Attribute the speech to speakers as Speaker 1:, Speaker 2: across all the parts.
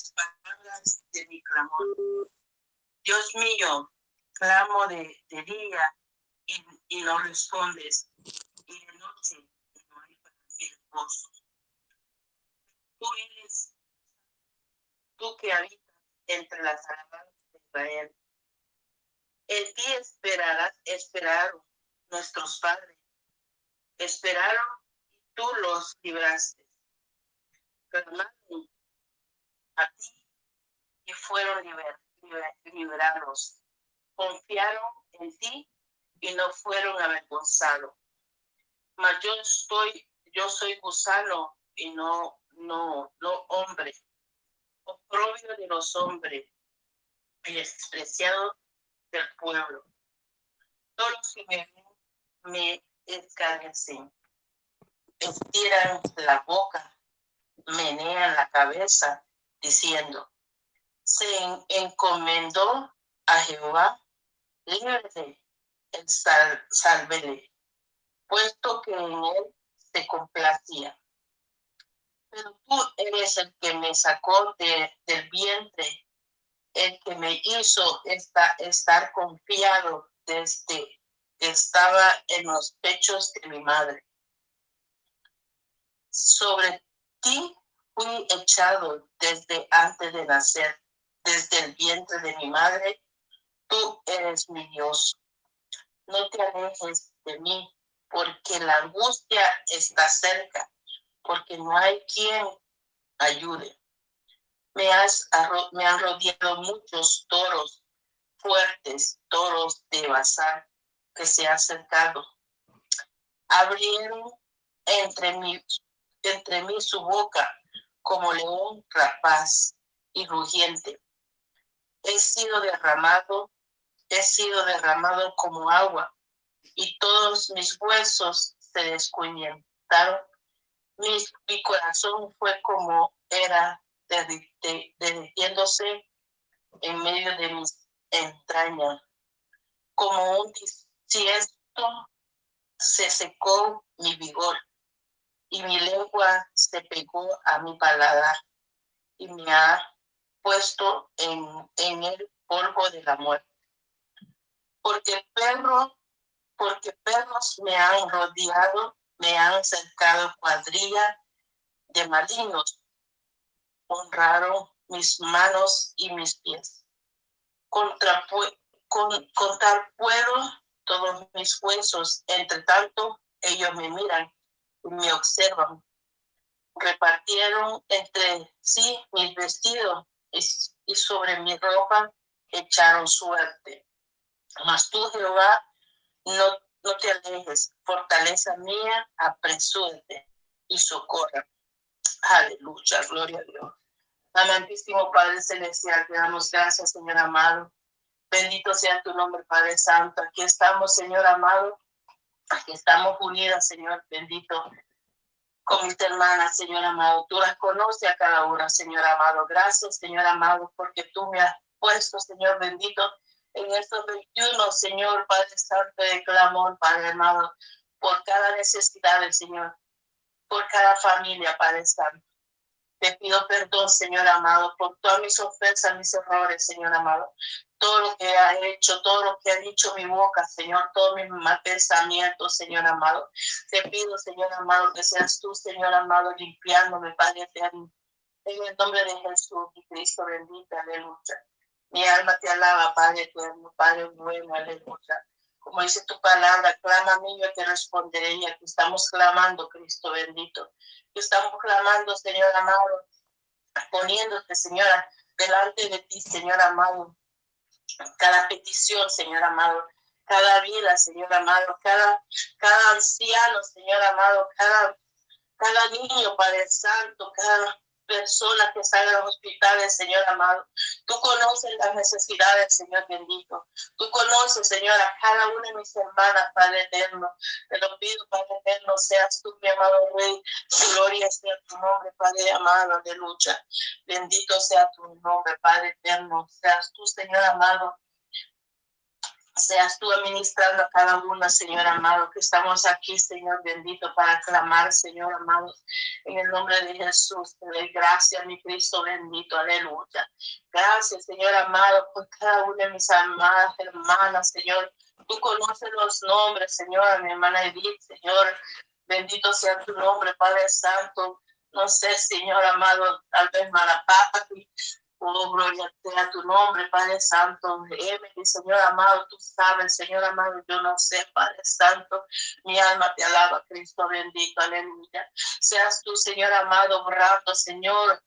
Speaker 1: las palabras de mi clamor. Dios mío, clamo de, día y, y, no respondes, y de noche y no hay para mí reposo. Tú eres, tú que habitas entre las alabanzas de Israel. En ti esperarás, esperaron nuestros padres. Esperaron y tú los libraste. Clamaron a ti y fueron liberados. Confiaron en ti y no fueron avergonzados. Mas yo estoy, yo soy gusano y no, no, no hombre. Oprobio de los hombres y despreciado del pueblo. Todos los que me ven me escarnecen, estiran la boca, menean la cabeza, diciendo, se encomendó a Jehová, líbrele, el sal, salvele, puesto que en él se complacía. Pero tú eres el que me sacó de, del vientre el que me hizo estar confiado desde que estaba en los pechos de mi madre. Sobre ti fui echado desde antes de nacer, desde el vientre de mi madre. Tú eres mi Dios. No te alejes de mí, porque la angustia está cerca, porque no hay quien ayude. Me, has, me han rodeado muchos toros fuertes, toros de bazar que se han acercado. Abrieron entre mí, entre mí su boca como león rapaz y rugiente. He sido derramado, he sido derramado como agua y todos mis huesos se descuñentaron. Mi, mi corazón fue como era derritiéndose en medio de mis entrañas. Como un desierto se secó mi vigor y mi lengua se pegó a mi paladar y me ha puesto en, en el polvo de la muerte. Porque perro, porque perros me han rodeado, me han cercado cuadrilla de malignos honraron mis manos y mis pies. Contra, con, contar puedo todos mis huesos, entre tanto ellos me miran me observan. Repartieron entre sí mis vestidos y, sobre mi ropa echaron suerte. Mas tú, Jehová, no, no te alejes, fortaleza mía, apresúrate y socorra. Aleluya, gloria a Dios. Amantísimo Padre Celestial, te damos gracias, Señor amado. Bendito sea tu nombre, Padre Santo. Aquí estamos, Señor amado. Estamos unidas, Señor bendito, con mis hermanas, Señor amado. Tú las conoces a cada una, Señor amado. Gracias, Señor amado, porque tú me has puesto, Señor bendito, en estos 21, Señor Padre Santo, de clamor, Padre amado, por cada necesidad del Señor, por cada familia, Padre Santo. Te pido perdón, Señor amado, por todas mis ofensas, mis errores, Señor amado. Todo lo que ha hecho, todo lo que ha dicho mi boca, Señor, todos mis mal pensamientos, Señor amado. Te pido, Señor amado, que seas tú, Señor amado, limpiándome, Padre eterno. En el nombre de Jesús, Cristo bendito, aleluya. Mi alma te alaba, Padre eterno, Padre bueno, aleluya. Como dice tu palabra, clama a yo te responderé. Y aquí estamos clamando, Cristo bendito. Estamos clamando, Señor amado, poniéndote, Señora, delante de ti, Señor amado. Cada petición, Señor amado, cada vida, Señor amado, cada, cada anciano, Señor amado, cada, cada niño, Padre Santo, cada personas que están en los hospitales, Señor amado. Tú conoces las necesidades, Señor bendito. Tú conoces, Señor, a cada una de mis hermanas, Padre eterno. Te lo pido, Padre eterno, seas tú, mi amado Rey. Gloria sea tu nombre, Padre amado, de lucha. Bendito sea tu nombre, Padre eterno. Seas tú, Señor amado seas tú administrando a cada una, Señor amado, que estamos aquí, Señor bendito, para clamar, Señor amado, en el nombre de Jesús. Te doy gracias, mi Cristo bendito, aleluya. Gracias, Señor amado, por cada una de mis amadas hermanas, Señor. Tú conoces los nombres, Señor, mi hermana Edith, Señor. Bendito sea tu nombre, Padre Santo. No sé, Señor amado, tal vez Malapati, Oh, gloria sea tu nombre, Padre Santo. mi Señor amado, tú sabes, Señor amado, yo no sé, Padre Santo. Mi alma te alaba, Cristo bendito, aleluya. Seas tú, Señor amado, obrando, Señor,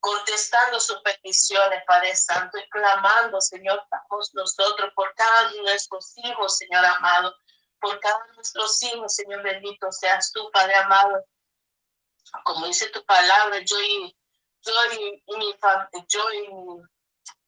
Speaker 1: contestando sus peticiones, Padre Santo, y clamando, Señor, estamos nosotros por cada uno de nuestros hijos, Señor amado, por cada uno de nuestros hijos, Señor bendito, seas tú, Padre amado. Como dice tu palabra, yo y yo y, mi yo y mi,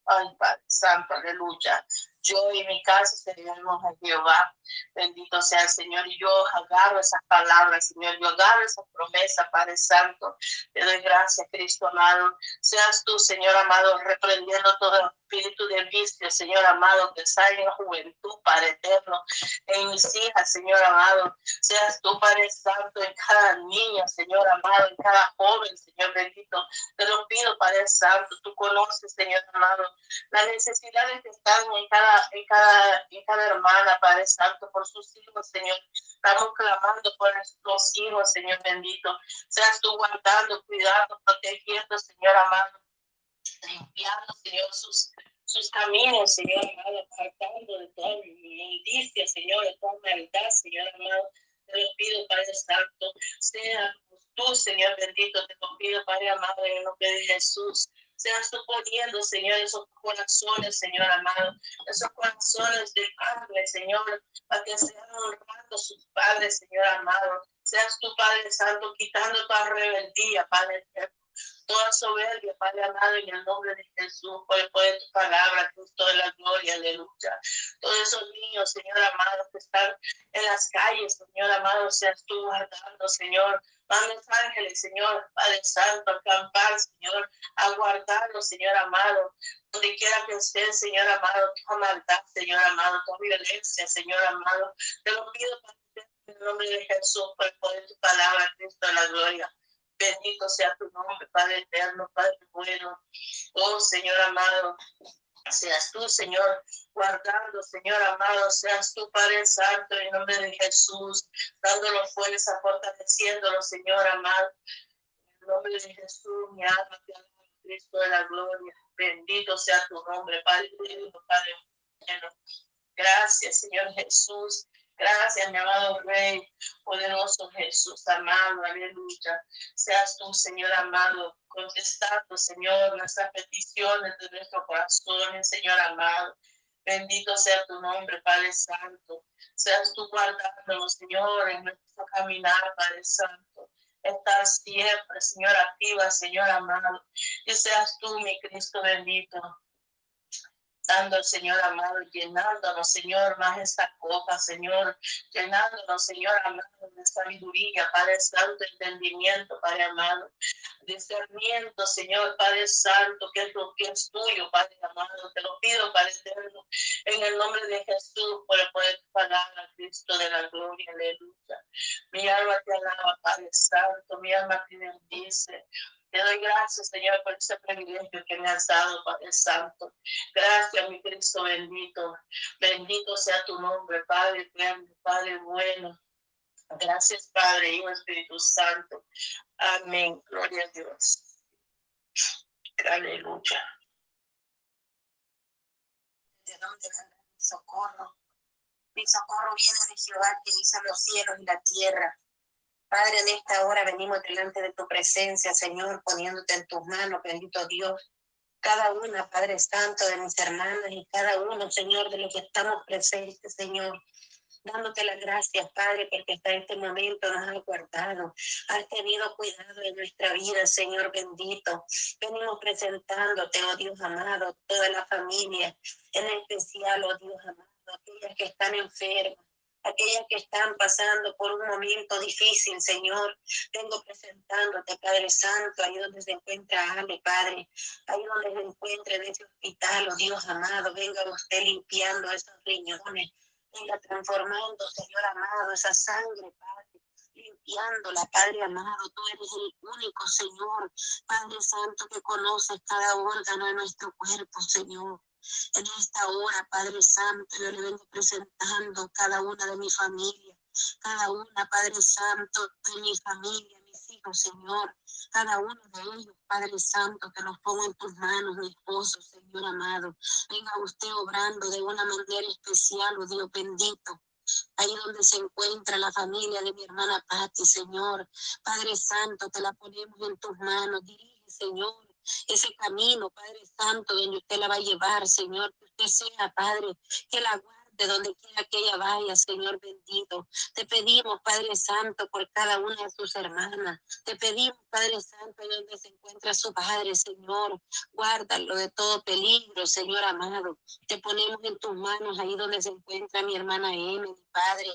Speaker 1: ay Padre Santo, aleluya, yo y mi casa seremos a Jehová. Bendito sea el Señor. Y yo agarro esas palabras, Señor. Yo agarro esa promesa, Padre Santo. Te doy gracias, Cristo amado. Seas tú, Señor amado, reprendiendo todo espíritu de vicio, Señor amado, que sale en la juventud, Padre eterno. En mis hijas, Señor amado. Seas tú, Padre Santo, en cada niña, Señor amado, en cada joven, Señor bendito. Te lo pido, Padre Santo. Tú conoces, Señor amado, las necesidades que están en cada en cada, en cada hermana, Padre Santo, por sus hijos, Señor. Estamos clamando por los hijos, Señor bendito. Seas tú guardando, cuidando, protegiendo, Señor amado. Limpiando, Señor, sus, sus caminos, Señor amado, apartando de toda inmundicia, Señor, de toda maldad, Señor amado. Te lo pido, Padre Santo. Sea tú, Señor bendito, te lo pido, Padre amado, en el nombre de Jesús seas tú poniendo, Señor, esos corazones, Señor amado, esos corazones de padre, Señor, para que sean honrando sus padres, Señor amado. Seas tu Padre Santo, quitando toda rebeldía, Padre toda soberbia, Padre amado, en el nombre de Jesús, por el poder de tu palabra, Cristo de la gloria, aleluya. Todos esos niños, Señor amado, que están en las calles, Señor amado, seas tú guardando, Señor. Manda ángeles, Señor, Padre Santo, acampar, Señor, a guardarlos, Señor amado, donde quiera que estén, Señor amado, tu maldad, Señor amado, tu violencia, Señor amado. Te lo pido, en el nombre de Jesús, por el poder de tu palabra, Cristo de la gloria. Bendito sea tu nombre, Padre eterno, Padre bueno. Oh Señor amado, seas tú, Señor, guardando, Señor amado, seas tú, Padre Santo, en nombre de Jesús, dándolo fuerza, fortaleciéndolo, Señor amado. En nombre de Jesús, mi alma te alaba, Cristo de la gloria. Bendito sea tu nombre, Padre, Padre bueno. Gracias, Señor Jesús. Gracias, mi amado Rey, poderoso Jesús, amado, aleluya. Seas tú, Señor amado, contestando, Señor, nuestras peticiones de nuestro corazón, Señor amado. Bendito sea tu nombre, Padre Santo. Seas tú guardándonos, Señor, en nuestro caminar, Padre Santo. Estar siempre, Señor, activa, Señor amado. Y seas tú, mi Cristo bendito, dando, Señor amado, llenándonos, Señor, más esta copa, Señor, llenándonos, Señor amado, de sabiduría, Padre Santo, entendimiento, Padre amado, discernimiento, Señor, Padre Santo, que es lo que es tuyo, Padre amado, te lo pido, Padre eterno, en el nombre de Jesús, por el poder de tu palabra, Cristo de la gloria, aleluya. Mi alma te alaba, Padre Santo, mi alma te bendice. Te doy gracias, Señor, por ese privilegio que me has dado, Padre Santo. Gracias, mi Cristo bendito. Bendito sea tu nombre, Padre eterno, Padre bueno. Gracias, Padre, y Espíritu Santo. Amén. Gloria a Dios. Aleluya.
Speaker 2: ¿De dónde vendrá mi socorro? Mi socorro viene de Jehová que hizo los cielos y la tierra. Padre, en esta hora venimos delante de tu presencia, Señor, poniéndote en tus manos, bendito Dios. Cada una, Padre Santo, de mis hermanas y cada uno, Señor, de los que estamos presentes, Señor dándote las gracias, Padre, porque hasta este momento nos has guardado, has tenido cuidado de nuestra vida, Señor bendito. Venimos presentándote, oh Dios amado, toda la familia, en especial, oh Dios amado, aquellas que están enfermas, aquellas que están pasando por un momento difícil, Señor. Vengo presentándote, Padre Santo, ahí donde se encuentra Ale, Padre, ahí donde se encuentra en ese hospital, oh Dios amado, venga usted limpiando esos riñones, venga transformando, Señor amado, esa sangre, Padre limpiándola, Padre amado. Tú eres el único Señor, Padre Santo, que conoces cada órgano de nuestro cuerpo, Señor. En esta hora, Padre Santo, yo le vengo presentando cada una de mi familia, cada una, Padre Santo, de mi familia, mis hijos, Señor, cada uno de ellos, Padre Santo, que los pongo en tus manos, mi esposo, Señor amado. Venga usted obrando de una manera especial, oh Dios bendito. Ahí donde se encuentra la familia de mi hermana Patti, Señor. Padre Santo, te la ponemos en tus manos. Dirige, Señor, ese camino, Padre Santo, donde usted la va a llevar, Señor, que usted sea, Padre, que la guarde donde quiera que ella vaya, Señor bendito. Te pedimos, Padre Santo, por cada una de sus hermanas. Te pedimos, Padre Santo, donde se encuentra su Padre, Señor. Guárdalo de todo peligro, Señor amado. Te ponemos en tus manos ahí donde se encuentra mi hermana Emily, Padre.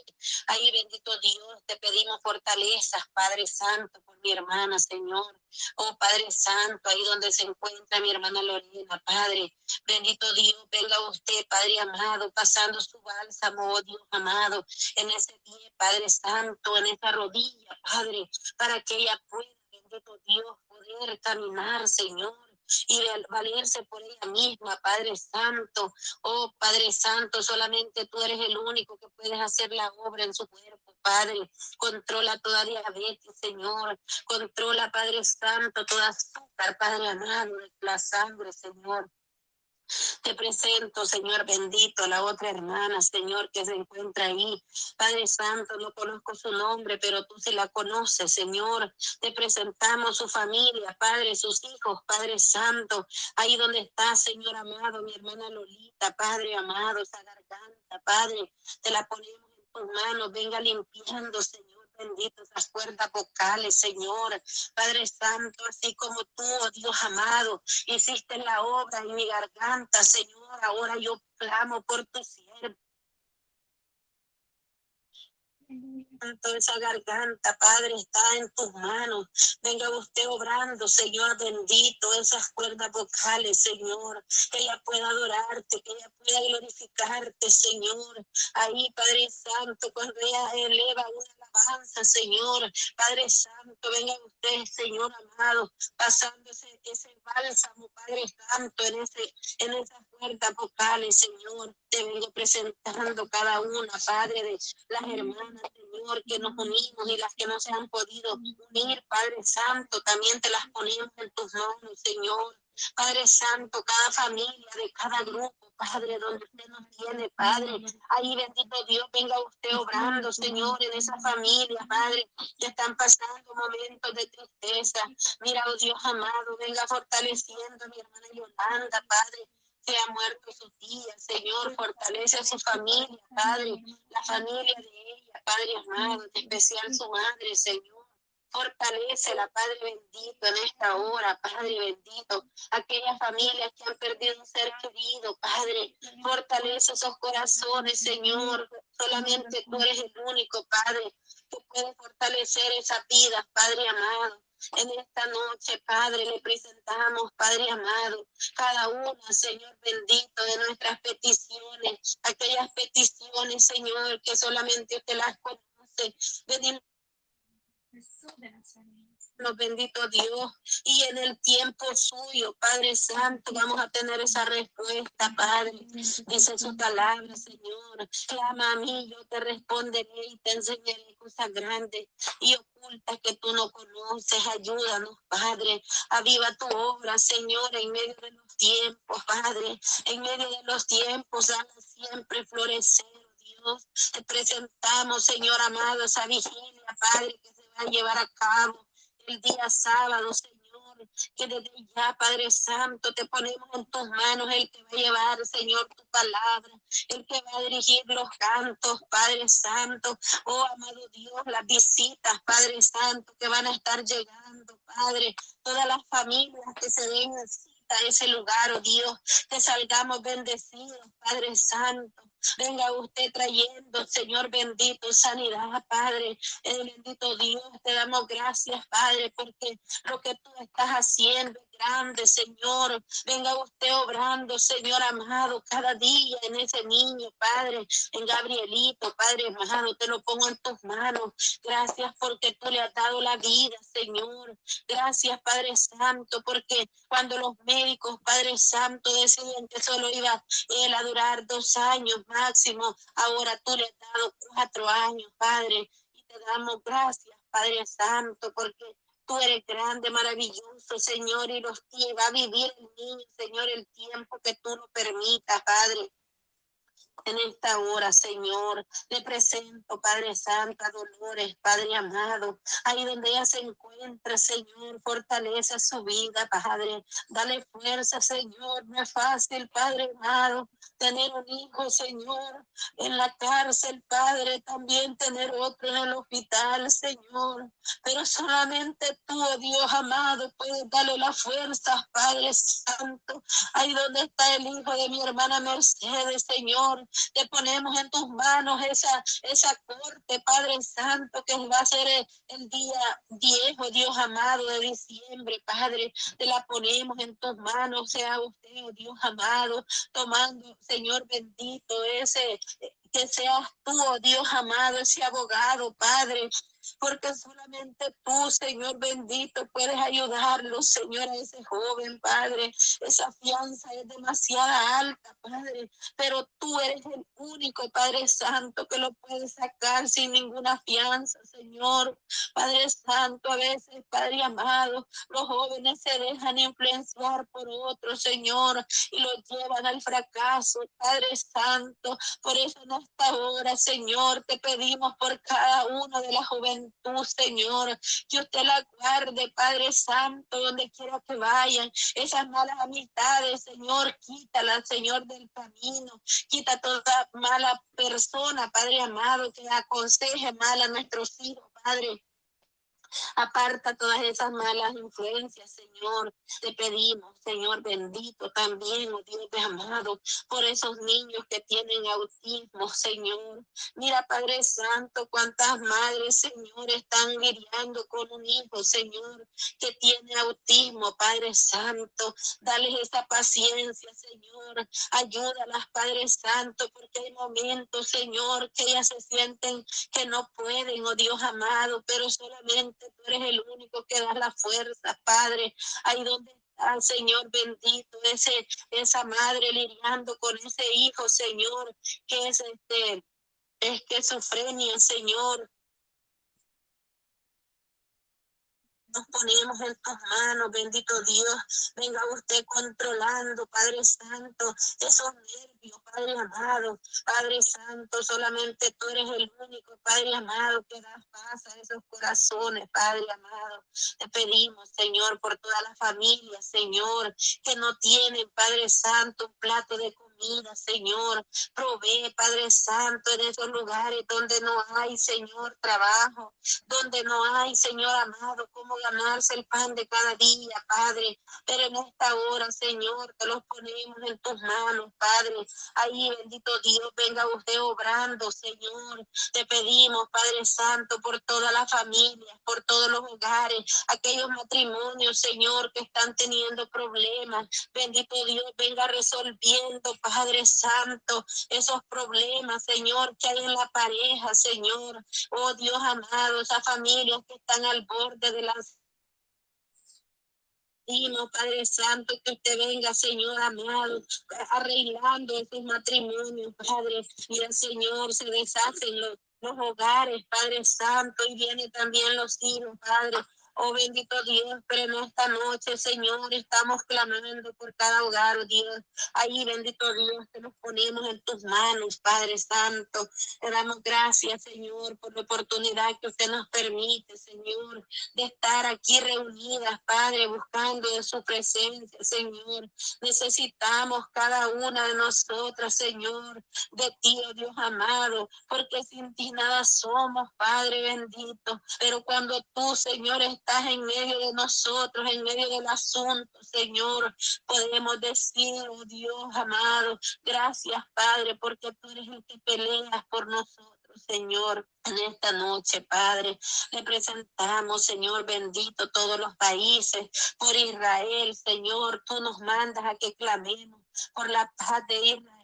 Speaker 2: Ahí, bendito Dios, te pedimos fortalezas, Padre Santo, por mi hermana, Señor. Oh Padre Santo, ahí donde se encuentra mi hermana Lorena, Padre. Bendito Dios, venga usted, Padre amado, pasando su bálsamo, oh Dios amado, en ese pie, Padre Santo, en esa rodilla, Padre, para que ella pueda, bendito Dios, poder caminar, Señor y valerse por ella misma, Padre Santo. Oh Padre Santo, solamente tú eres el único que puedes hacer la obra en su cuerpo, Padre. Controla toda diabetes, Señor. Controla, Padre Santo, toda azúcar, Padre amado, la sangre, Señor. Te presento, Señor bendito, la otra hermana, Señor, que se encuentra ahí. Padre Santo, no conozco su nombre, pero tú sí la conoces, Señor. Te presentamos su familia, Padre, sus hijos, Padre Santo. Ahí donde está, Señor amado, mi hermana Lolita, Padre amado, esa garganta, Padre, te la ponemos manos. Venga limpiando, Señor bendito esas cuerdas vocales, Señor. Padre Santo, así como tú, oh Dios amado, hiciste la obra en mi garganta, Señor. Ahora yo clamo por tu siervo. Tanto esa garganta, Padre, está en tus manos. Venga usted obrando, Señor bendito, esas cuerdas vocales, Señor. Que ella pueda adorarte, que ella pueda glorificarte, Señor. Ahí, Padre Santo, cuando ella eleva una alabanza, Señor. Padre Santo, venga usted, Señor amado, pasando ese, ese bálsamo, Padre Santo, en, ese, en esas puertas vocales, Señor. Te vengo presentando cada una, Padre, de las hermanas, Señor, que nos unimos y las que no se han podido unir, Padre Santo, también te las ponemos en tus manos, Señor. Padre Santo, cada familia, de cada grupo, Padre, donde usted nos tiene, Padre. Ahí, bendito Dios, venga usted obrando, Señor, en esa familia, Padre, que están pasando momentos de tristeza. Mira, oh Dios amado, venga fortaleciendo a mi hermana Yolanda, Padre. Se ha muerto su tía, Señor, fortalece a su familia, Padre, la familia de ella, Padre amado, en especial su madre, Señor. Fortalece la Padre bendito en esta hora, Padre bendito. Aquellas familias que han perdido un ser querido, Padre. Fortalece esos corazones, Señor. Solamente tú eres el único, Padre, que puede fortalecer esa vida, Padre amado. En esta noche, Padre, le presentamos, Padre amado, cada una, Señor bendito, de nuestras peticiones, aquellas peticiones, Señor, que solamente usted las conoce. Venimos nos bendito Dios, y en el tiempo suyo, Padre Santo, vamos a tener esa respuesta, Padre. Dice su palabra, Señor. Clama a mí, yo te responderé y te enseñaré cosas grandes y ocultas que tú no conoces. Ayúdanos, Padre. Aviva tu obra, Señor, en medio de los tiempos, Padre. En medio de los tiempos, dame siempre florecer. Dios, te presentamos, Señor amado, esa vigilia, Padre, a llevar a cabo el día sábado, Señor, que desde ya, Padre Santo, te ponemos en tus manos el que va a llevar, Señor, tu palabra, el que va a dirigir los cantos, Padre Santo, oh amado Dios, las visitas, Padre Santo, que van a estar llegando, Padre, todas las familias que se den a ese lugar, oh Dios, que salgamos bendecidos, Padre Santo, Venga usted trayendo, Señor bendito, sanidad, Padre. El bendito Dios, te damos gracias, Padre, porque lo que tú estás haciendo grande, Señor. Venga usted obrando, Señor amado, cada día en ese niño, Padre, en Gabrielito, Padre amado, te lo pongo en tus manos. Gracias porque tú le has dado la vida, Señor. Gracias, Padre Santo, porque cuando los médicos, Padre Santo, deciden que solo iba él a durar dos años máximo, ahora tú le has dado cuatro años, Padre, y te damos gracias, Padre Santo, porque Tú eres grande, maravilloso, Señor, y los va a vivir el niño, Señor, el tiempo que tú lo permitas, Padre en esta hora, Señor. Le presento, Padre Santo, Dolores, Padre amado, ahí donde ella se encuentra, Señor, fortaleza su vida, Padre. Dale fuerza, Señor. No es fácil, Padre amado, tener un hijo, Señor, en la cárcel, Padre, también tener otro en el hospital, Señor. Pero solamente tú, oh Dios amado, puedes darle la fuerza, Padre Santo. Ahí donde está el hijo de mi hermana Mercedes, Señor. Te ponemos en tus manos esa, esa corte, Padre Santo, que va a ser el, día viejo, Dios amado, de diciembre, Padre. Te la ponemos en tus manos, sea usted, oh Dios amado, tomando, Señor bendito, ese, que seas tú, oh Dios amado, ese abogado, Padre, porque solamente tú, Señor bendito, puedes ayudarlo, Señor, a ese joven, Padre. Esa fianza es demasiado alta, Padre, pero tú eres el único, Padre Santo, que lo puede sacar sin ninguna fianza, Señor. Padre Santo, a veces, Padre amado, los jóvenes se dejan influenciar por otros, Señor, y los llevan al fracaso, Padre Santo. Por eso en esta hora, Señor, te pedimos por cada uno de las jóvenes tú, Señor. Que usted la guarde, Padre Santo, donde quiera que vayan. Esas malas amistades, Señor, quítalas, Señor, del camino. Quita toda mala persona, Padre amado, que aconseje mal a nuestros hijos, Padre. Aparta todas esas malas influencias, Señor. Te pedimos, Señor bendito, también, oh Dios amado, por esos niños que tienen autismo, Señor. Mira, Padre Santo, cuántas madres, Señor, están lidiando con un hijo, Señor, que tiene autismo, Padre Santo. Dale esa paciencia, Señor. Ayúdalas, Padre Santo, porque hay momentos, Señor, que ellas se sienten que no pueden, oh Dios amado, pero solamente tú eres el único que da la fuerza, Padre. Ahí donde está, Señor bendito, ese, esa madre lidiando con ese hijo, Señor, que es este esquizofrenia, Señor. nos ponemos en tus manos, bendito Dios. Venga usted controlando, Padre Santo, esos nervios, Padre amado. Padre Santo, solamente tú eres el único, Padre amado, que da paz a esos corazones, Padre amado. Te pedimos, Señor, por toda la familia, Señor, que no tienen, Padre Santo, un plato de comida, Señor. Provee, Padre Santo, en esos lugares donde no hay, Señor, trabajo, donde no hay, Señor amado, cómo ganarse el pan de cada día, Padre. Pero en esta hora, Señor, te los ponemos en tus manos, Padre. Ahí, bendito Dios, venga usted obrando, Señor. Te pedimos, Padre Santo, por todas las familias, por todos los hogares, aquellos matrimonios, Señor, que están teniendo problemas. Bendito Dios, venga resolviendo, Padre Santo, esos problemas, Señor, que hay en la pareja, Señor. Oh Dios amado, esas familias que están al borde de las Padre Santo, que usted venga, Señor amado, arreglando esos matrimonios, Padre. Y el Señor se deshacen los, los hogares, Padre Santo, y viene también los hijos, Padre. Oh bendito Dios, pero en esta noche, Señor, estamos clamando por cada hogar, oh Dios. Ahí, bendito Dios, te nos ponemos en tus manos, Padre Santo. Te damos gracias, Señor, por la oportunidad que usted nos permite, Señor, de estar aquí reunidas, Padre, buscando de su presencia, Señor. Necesitamos cada una de nosotras, Señor, de ti, oh Dios amado, porque sin ti nada somos, Padre bendito. Pero cuando tú, Señor, estás estás en medio de nosotros, en medio del asunto, Señor. Podemos decir, oh Dios amado, gracias, Padre, porque tú eres el que peleas por nosotros. Señor, en esta noche, Padre. Le presentamos, Señor bendito, todos los países, por Israel, Señor. Tú nos mandas a que clamemos por la paz de Israel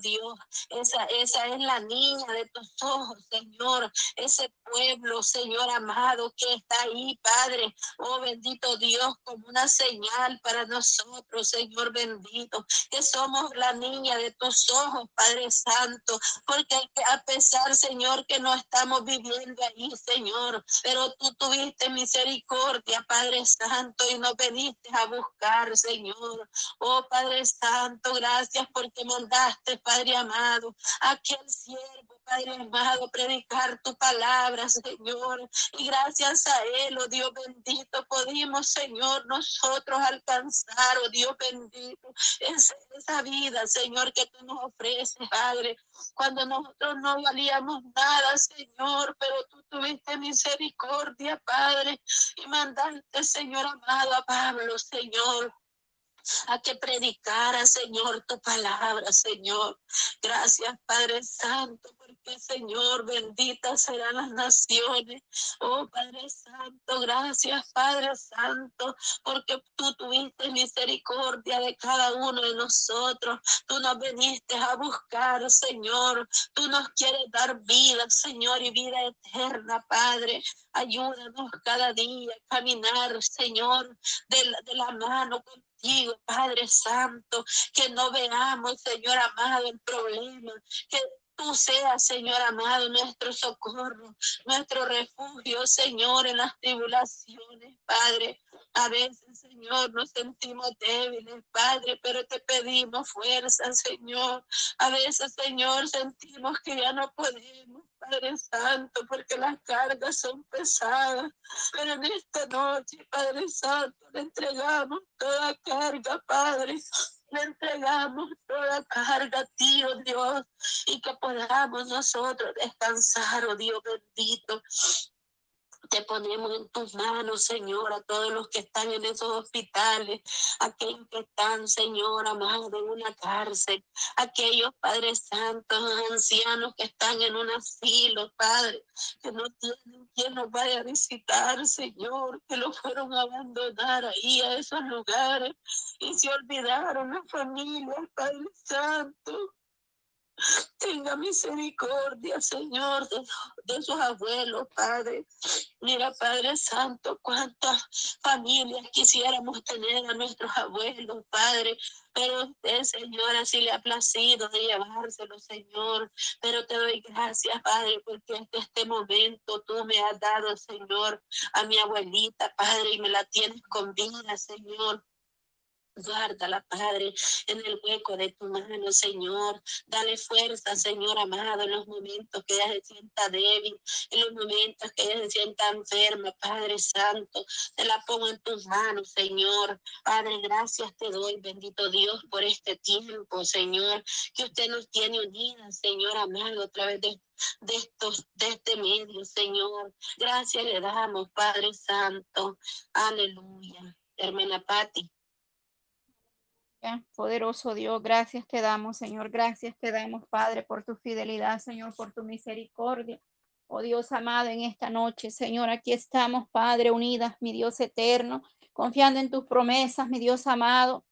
Speaker 2: Dios. Esa, esa es la niña de tus ojos, Señor. Ese pueblo, Señor amado, que está ahí, Padre. Oh bendito Dios, como una señal para nosotros, Señor bendito, que somos la niña de tus ojos, Padre Santo. Porque a pesar, Señor, que no estamos viviendo ahí, Señor, pero tú tuviste misericordia, Padre Santo, y nos veniste a buscar, Señor. Oh Padre Santo, gracias porque mandaste Padre amado, aquel siervo, Padre amado, predicar tu palabra, Señor. Y gracias a Él, oh Dios bendito, pudimos, Señor, nosotros alcanzar, oh Dios bendito, esa, esa vida, Señor, que tú nos ofreces, Padre. Cuando nosotros no valíamos nada, Señor, pero tú tuviste misericordia, Padre, y mandaste, Señor amado, a Pablo, Señor a que predicara, Señor, tu palabra, Señor. Gracias, Padre Santo, Señor, benditas serán las naciones. Oh, Padre Santo, gracias, Padre Santo, porque tú tuviste misericordia de cada uno de nosotros. Tú nos viniste a buscar, Señor. Tú nos quieres dar vida, Señor, y vida eterna, Padre. Ayúdanos cada día a caminar, Señor, de la, de la mano Padre Santo, que no veamos, Señor amado, el problema, que tú seas, Señor amado, nuestro socorro, nuestro refugio, Señor, en las tribulaciones, Padre. A veces, Señor, nos sentimos débiles, Padre, pero te pedimos fuerza, Señor. A veces, Señor, sentimos que ya no podemos, Padre Santo, porque las cargas son pesadas. Pero en esta noche, Padre Santo, le entregamos toda carga, Padre. Le entregamos toda carga a ti, oh Dios, y que podamos nosotros descansar, oh Dios bendito. Te ponemos en tus manos, Señor, a todos los que están en esos hospitales, aquellos que están, Señor, amados, en una cárcel, aquellos Padres Santos, ancianos que están en un asilo, Padre, que no tienen quien los vaya a visitar, Señor, que los fueron a abandonar ahí a esos lugares y se olvidaron las familias, Padre Santo. Tenga misericordia, Señor, de, sus abuelos, Padre. Mira, Padre Santo, cuántas familias quisiéramos tener a nuestros abuelos, Padre. Pero usted, Señor, así le ha placido de llevárselo, Señor. Pero te doy gracias, Padre, porque hasta este momento tú me has dado, Señor, a mi abuelita, Padre, y me la tienes con vida, Señor. Guárdala, Padre, en el hueco de tu mano, Señor. Dale fuerza, Señor amado, en los momentos que ella se sienta débil, en los momentos que ella se sienta enferma, Padre Santo. Te la pongo en tus manos, Señor. Padre, gracias te doy, bendito Dios, por este tiempo, Señor, que usted nos tiene unidas, Señor amado, a través de de estos de este medio, Señor. Gracias le damos, Padre Santo. Aleluya. Hermana Patti.
Speaker 3: Poderoso Dios, gracias te damos, Señor. Gracias te damos, Padre, por tu fidelidad, Señor, por tu misericordia. Oh Dios amado, en esta noche, Señor, aquí estamos, Padre, unidas, mi Dios eterno, confiando en tus promesas, mi Dios amado.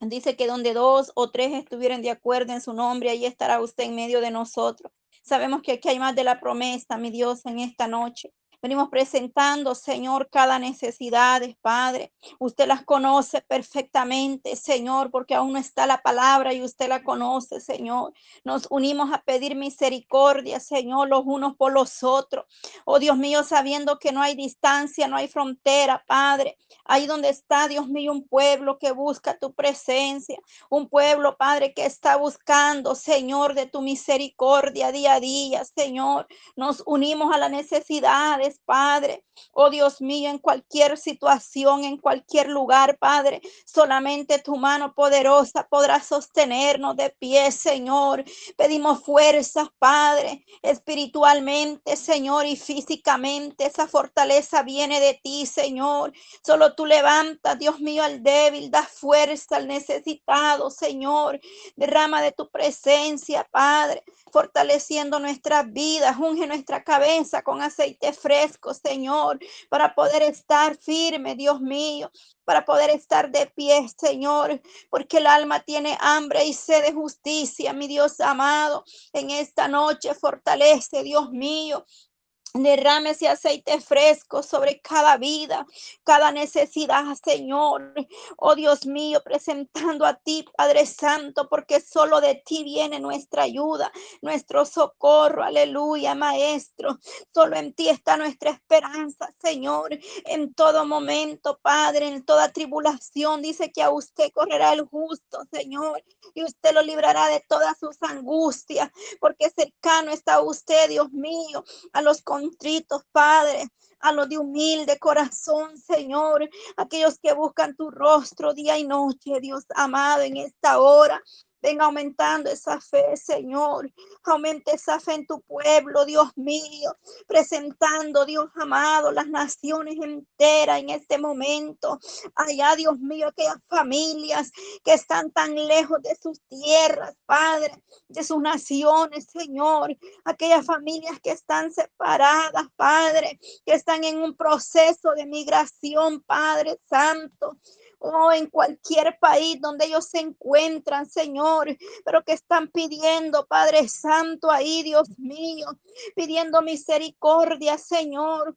Speaker 3: Dice que donde dos o tres estuvieran de acuerdo en su nombre, ahí estará usted en medio de nosotros. Sabemos que aquí hay más de la promesa, mi Dios, en esta noche. Venimos presentando, Señor, cada necesidad, Padre. Usted las conoce perfectamente, Señor, porque aún no está la palabra y usted la conoce, Señor. Nos unimos a pedir misericordia, Señor, los unos por los otros. Oh Dios mío, sabiendo que no hay distancia, no hay frontera, Padre. Ahí donde está, Dios mío, un pueblo que busca tu presencia. Un pueblo, Padre, que está buscando, Señor, de tu misericordia día a día, Señor. Nos unimos a la necesidad Padre. Oh Dios mío, en cualquier situación, en cualquier lugar, Padre, solamente tu mano poderosa podrá sostenernos de pie, Señor. Pedimos fuerzas, Padre, espiritualmente, Señor, y físicamente. Esa fortaleza viene de ti, Señor. Solo tú levantas, Dios mío, al débil, da fuerza al necesitado, Señor. Derrama de tu presencia, Padre fortaleciendo nuestras vidas, unge nuestra cabeza con aceite fresco, Señor, para poder estar firme, Dios mío, para poder estar de pie, Señor, porque el alma tiene hambre y sed de justicia, mi Dios amado. En esta noche fortalece, Dios mío, Derrame ese aceite fresco sobre cada vida, cada necesidad, Señor. Oh Dios mío, presentando a ti, Padre Santo, porque solo de ti viene nuestra ayuda, nuestro socorro. Aleluya, Maestro. Solo en ti está nuestra esperanza, Señor. En todo momento, Padre, en toda tribulación, dice que a usted correrá el justo, Señor, y usted lo librará de todas sus angustias, porque cercano está usted, Dios mío, a los contritos, Padre, a los de humilde corazón, Señor, aquellos que buscan tu rostro día y noche, Dios amado, en esta hora. Venga aumentando esa fe, Señor. Aumente esa fe en tu pueblo, Dios mío. Presentando, Dios amado, las naciones enteras en este momento. Allá, Dios mío, aquellas familias que están tan lejos de sus tierras, Padre, de sus naciones, Señor. Aquellas familias que están separadas, Padre, que están en un proceso de migración, Padre Santo oh, en cualquier país donde ellos se encuentran, Señor, pero que están pidiendo, Padre Santo, ahí, Dios mío, pidiendo misericordia, Señor.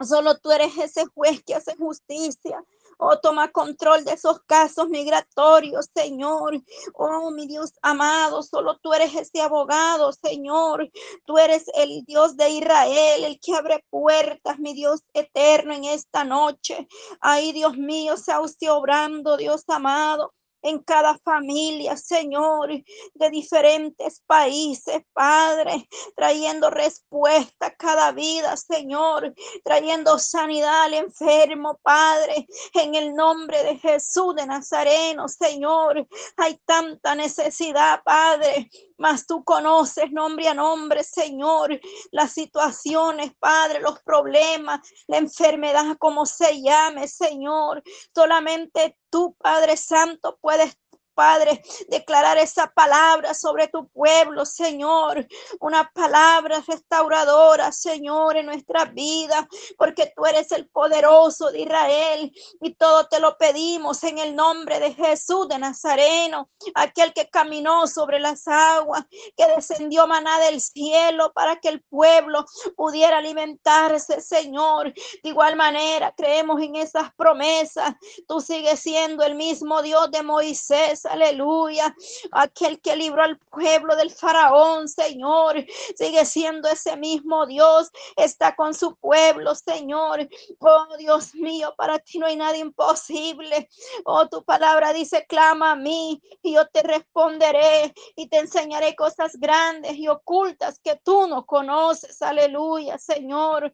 Speaker 3: Solo tú eres ese juez que hace justicia. Oh, toma control de esos casos migratorios, Señor. Oh, mi Dios amado, solo tú eres ese abogado, Señor. Tú eres el Dios de Israel, el que abre puertas, mi Dios eterno, en esta noche. Ay, Dios mío, sea usted obrando, Dios amado en cada familia, Señor, de diferentes países, Padre, trayendo respuesta a cada vida, Señor, trayendo sanidad al enfermo, Padre, en el nombre de Jesús de Nazareno, Señor. Hay tanta necesidad, Padre, mas tú conoces nombre a nombre, Señor, las situaciones, Padre, los problemas, la enfermedad, como se llame, Señor. Solamente tú, Padre Santo, puedes Padre, declarar esa palabra sobre tu pueblo, Señor. Una palabra restauradora, Señor, en nuestra vida, porque tú eres el poderoso de Israel y todo te lo pedimos en el nombre de Jesús de Nazareno, aquel que caminó sobre las aguas, que descendió maná del cielo para que el pueblo pudiera alimentarse, Señor. De igual manera, creemos en esas promesas. Tú sigues siendo el mismo Dios de Moisés, aleluya. Aquel que libró al pueblo del faraón, Señor, sigue siendo ese mismo Dios, está con su pueblo, Señor. Oh Dios mío, para ti no hay nada imposible. Oh, tu palabra dice, clama a mí y yo te responderé y te enseñaré cosas grandes y ocultas que tú no conoces. Aleluya, Señor.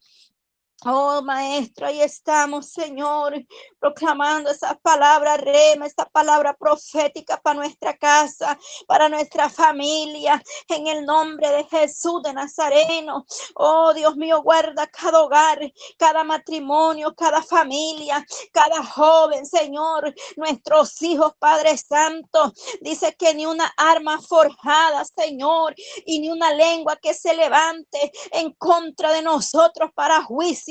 Speaker 3: Oh, maestro, ahí estamos, Señor, proclamando esa palabra rema, esa palabra profética para nuestra casa, para nuestra familia, en el nombre de Jesús de Nazareno. Oh, Dios mío, guarda cada hogar, cada matrimonio, cada familia, cada joven, Señor, nuestros hijos, Padre Santo. Dice que ni una arma forjada, Señor, y ni una lengua que se levante en contra de nosotros para juicio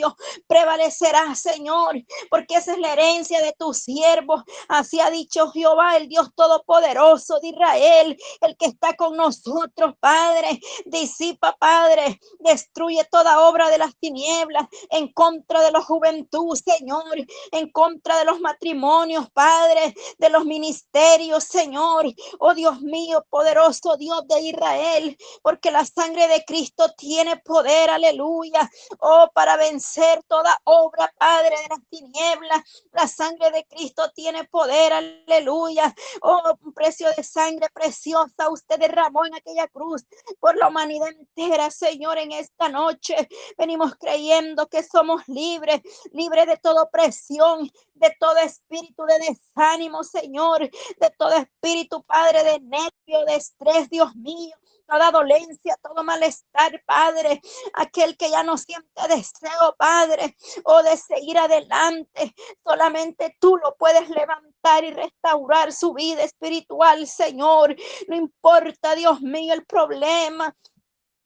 Speaker 3: prevalecerá, Señor, porque esa es la herencia de tus siervos. Así ha dicho Jehová, el Dios Todopoderoso de Israel, el que está con nosotros, Padre. Disipa, Padre, destruye toda obra de las tinieblas en contra de la juventud, Señor, en contra de los matrimonios, Padre, de los ministerios, Señor. Oh Dios mío, poderoso Dios de Israel, porque la sangre de Cristo tiene poder, aleluya. Oh, para vencer vencer toda obra, Padre, de las tinieblas. La sangre de Cristo tiene poder, aleluya. Oh, un precio de sangre preciosa usted derramó en aquella cruz por la humanidad entera, Señor, en esta noche. Venimos creyendo que somos libres, libres de toda opresión, de todo espíritu de desánimo, Señor, de todo espíritu, Padre, de nervio, de estrés, Dios mío toda dolencia, todo malestar, Padre, aquel que ya no siente deseo, Padre, o de seguir adelante, solamente tú lo puedes levantar y restaurar su vida espiritual, Señor. No importa, Dios mío, el problema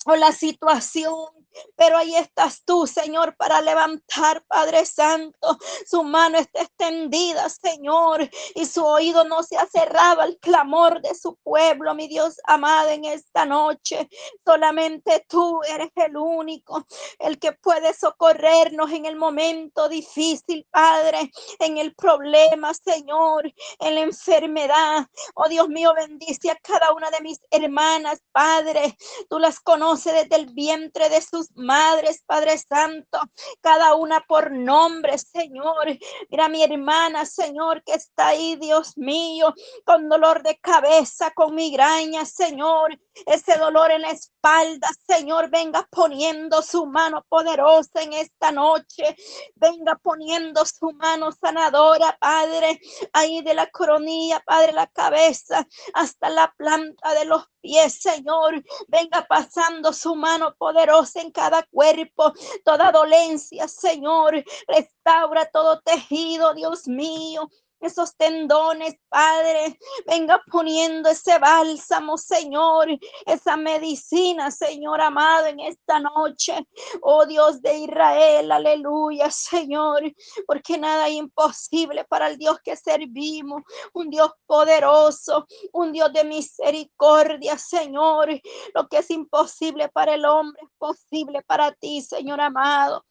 Speaker 3: o la situación pero ahí estás tú, Señor, para levantar, Padre Santo. Su mano está extendida, Señor, y su oído no se ha cerrado al clamor de su pueblo, mi Dios amado, en esta noche. Solamente tú eres el único, el que puede socorrernos en el momento difícil, Padre, en el problema, Señor, en la enfermedad. Oh Dios mío, bendice a cada una de mis hermanas, Padre. Tú las conoces desde el vientre de madres, Padre Santo, cada una por nombre, Señor. Mira mi hermana, Señor, que está ahí, Dios mío, con dolor de cabeza, con migraña, Señor. Ese dolor en la espalda, Señor, venga poniendo su mano poderosa en esta noche. Venga poniendo su mano sanadora, Padre, ahí de la coronilla, Padre, la cabeza, hasta la planta de los pies, Señor. Venga pasando su mano poderosa en cada cuerpo, toda dolencia, Señor. Restaura todo tejido, Dios mío esos tendones, Padre. Venga poniendo ese bálsamo, Señor, esa medicina, Señor amado, en esta noche. Oh Dios de Israel, aleluya, Señor, porque nada es imposible para el Dios que servimos, un Dios poderoso, un Dios de misericordia, Señor. Lo que es imposible para el hombre es posible para ti, Señor amado.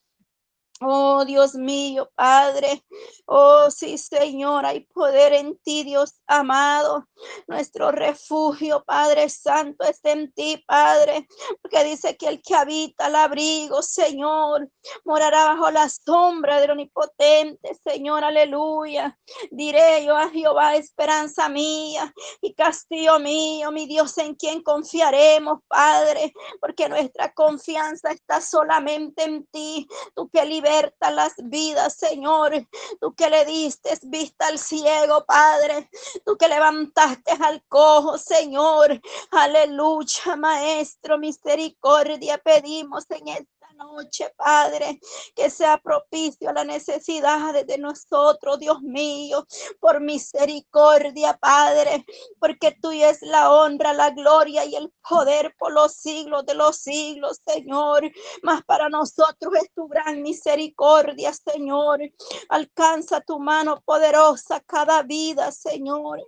Speaker 3: Oh Dios mío, Padre. Oh sí, Señor, hay poder en ti, Dios amado. Nuestro refugio, Padre Santo, es en ti, Padre. Porque dice que el que habita el abrigo, Señor, morará bajo la sombra del omnipotente, Señor, aleluya. Diré yo a Jehová, esperanza mía y castillo mío, mi Dios, en quien confiaremos, Padre. Porque nuestra confianza está solamente en ti. Tú que liberas las vidas, Señor. Tú que le diste vista al ciego, Padre. Tú que levantaste al cojo, Señor. Aleluya, Maestro, misericordia pedimos en el noche, Padre, que sea propicio a la necesidad de nosotros, Dios mío, por misericordia, Padre, porque tuya es la honra, la gloria y el poder por los siglos de los siglos, Señor. Más para nosotros es tu gran misericordia, Señor. Alcanza tu mano poderosa cada vida, Señor.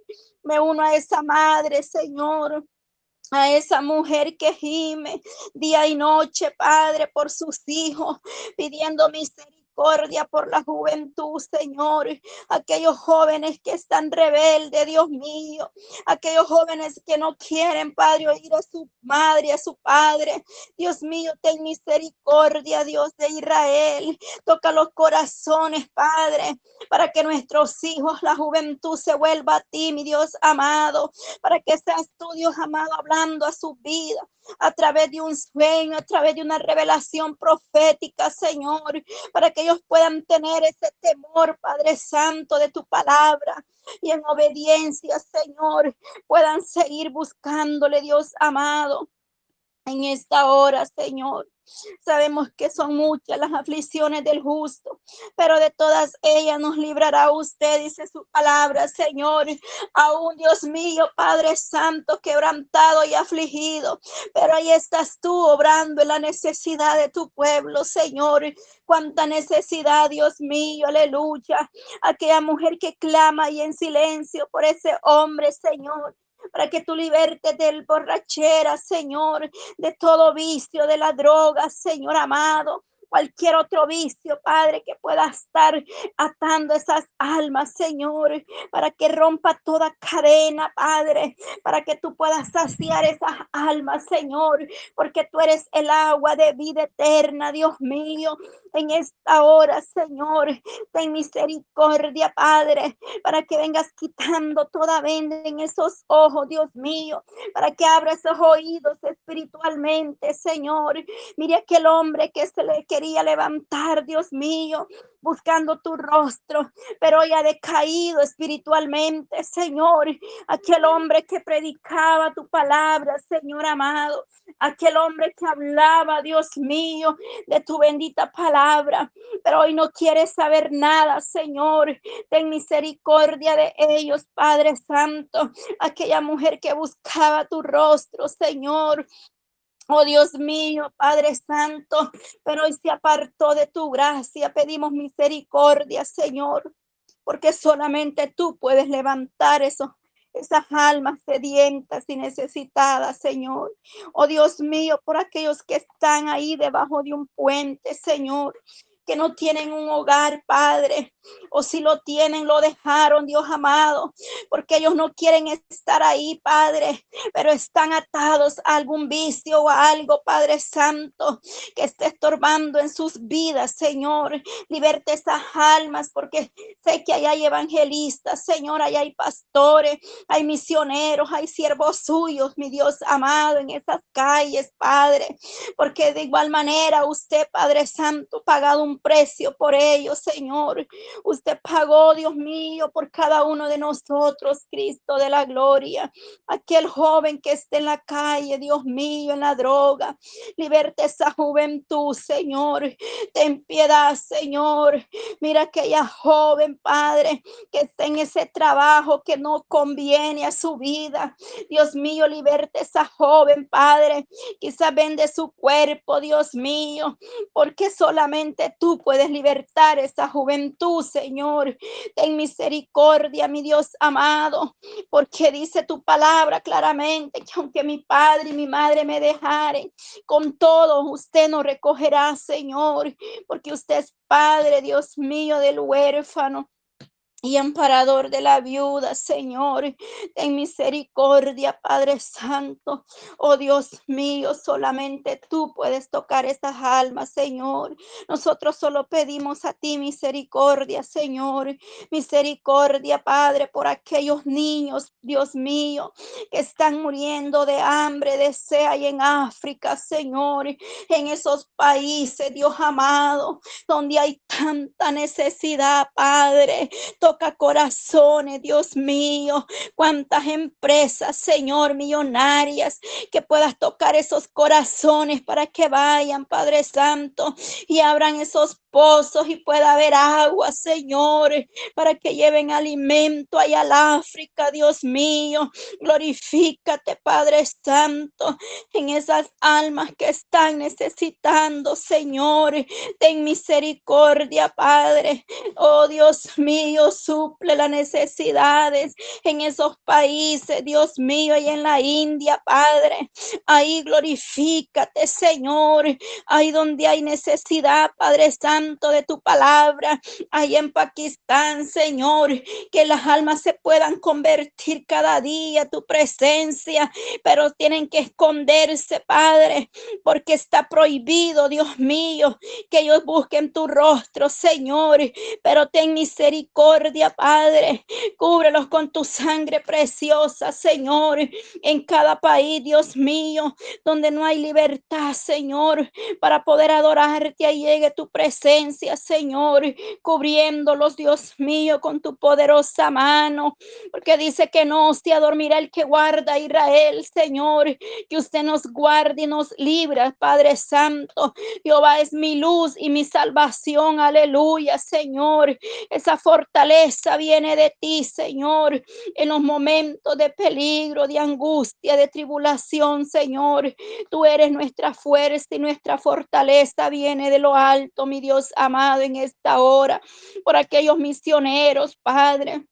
Speaker 3: Me uno a esa madre, Señor a esa mujer que gime día y noche, Padre, por sus hijos, pidiendo misericordia por la juventud, Señor. Aquellos jóvenes que están rebeldes, Dios mío. Aquellos jóvenes que no quieren, Padre, oír a su madre, a su padre. Dios mío, ten misericordia, Dios de Israel. Toca los corazones, Padre, para que nuestros hijos, la juventud se vuelva a ti, mi Dios amado. Para que seas tú, Dios amado, hablando a su vida a través de un sueño, a través de una revelación profética, Señor, para que ellos puedan tener ese temor, Padre Santo, de tu palabra. Y en obediencia, Señor, puedan seguir buscándole, Dios amado, en esta hora, Señor. Sabemos que son muchas las aflicciones del justo, pero de todas ellas nos librará usted, dice su palabra, Señor. Aún Dios mío, Padre Santo, quebrantado y afligido, pero ahí estás tú obrando en la necesidad de tu pueblo, Señor. Cuánta necesidad, Dios mío, aleluya. Aquella mujer que clama y en silencio por ese hombre, Señor para que tú libertes del borrachera, Señor, de todo vicio, de la droga, Señor amado. Cualquier otro vicio, Padre, que pueda estar atando esas almas, Señor, para que rompa toda cadena, Padre, para que tú puedas saciar esas almas, Señor, porque tú eres el agua de vida eterna, Dios mío en esta hora, Señor. Ten misericordia, Padre, para que vengas quitando toda venda en esos ojos, Dios mío, para que abra esos oídos espiritualmente, Señor. Mire aquel hombre que se le levantar, Dios mío, buscando tu rostro, pero hoy ha decaído espiritualmente, Señor. Aquel hombre que predicaba tu palabra, Señor amado. Aquel hombre que hablaba, Dios mío, de tu bendita palabra, pero hoy no quiere saber nada, Señor. Ten misericordia de ellos, Padre Santo. Aquella mujer que buscaba tu rostro, Señor. Oh Dios mío, Padre Santo, pero hoy se apartó de tu gracia. Pedimos misericordia, Señor, porque solamente tú puedes levantar esas almas sedientas y necesitadas, Señor. Oh Dios mío, por aquellos que están ahí debajo de un puente, Señor, que no tienen un hogar, Padre, o si lo tienen, lo dejaron, Dios amado, porque ellos no quieren estar ahí, Padre, pero están atados a algún vicio o a algo, Padre Santo, que esté estorbando en sus vidas, Señor. Liberte esas almas, porque sé que allá hay evangelistas, Señor, allá hay pastores, hay misioneros, hay siervos suyos, mi Dios amado, en esas calles, Padre, porque de igual manera usted, Padre Santo, pagado un precio por ellos, Señor. Usted pagó, Dios mío, por cada uno de nosotros, Cristo de la gloria. Aquel joven que esté en la calle, Dios mío, en la droga. Liberte esa juventud, Señor. Ten piedad, Señor. Mira aquella joven, Padre, que está en ese trabajo que no conviene a su vida. Dios mío, liberte esa joven, Padre. Quizá vende su cuerpo, Dios mío, porque solamente tú puedes libertar esa juventud, Señor. Ten misericordia, mi Dios amado, porque dice tu palabra claramente que aunque mi padre y mi madre me dejaren, con todo usted nos recogerá, Señor, porque usted es Padre, Dios mío, del huérfano y amparador de la viuda, Señor. en misericordia, Padre Santo. Oh Dios mío, solamente tú puedes tocar estas almas, Señor. Nosotros solo pedimos a ti misericordia, Señor. Misericordia, Padre, por aquellos niños, Dios mío, que están muriendo de hambre, de sed y en África, Señor. En esos países, Dios amado, donde hay tanta necesidad, Padre toca corazones, Dios mío. Cuántas empresas, Señor, millonarias, que puedas tocar esos corazones para que vayan, Padre Santo, y abran esos pozos y pueda haber agua, Señor, para que lleven alimento allá al África, Dios mío. Glorifícate, Padre Santo, en esas almas que están necesitando, Señor. Ten misericordia, Padre. Oh Dios mío, suple las necesidades en esos países, Dios mío, y en la India, Padre. Ahí glorifícate, Señor. Ahí donde hay necesidad, Padre Santo de tu palabra, ahí en Pakistán, Señor, que las almas se puedan convertir cada día a tu presencia, pero tienen que esconderse, Padre, porque está prohibido, Dios mío, que ellos busquen tu rostro, Señor, pero ten misericordia, Padre, cúbrelos con tu sangre preciosa, Señor, en cada país, Dios mío, donde no hay libertad, Señor, para poder adorarte, ahí llegue tu presencia Señor, cubriéndolos, Dios mío, con tu poderosa mano, porque dice que no se adormirá el que guarda a Israel, Señor, que usted nos guarde y nos libra, Padre Santo. Jehová es mi luz y mi salvación, aleluya, Señor. Esa fortaleza viene de ti, Señor, en los momentos de peligro, de angustia, de tribulación, Señor. Tú eres nuestra fuerza y nuestra fortaleza viene de lo alto, mi Dios amado, en esta hora, por aquellos misioneros, Padre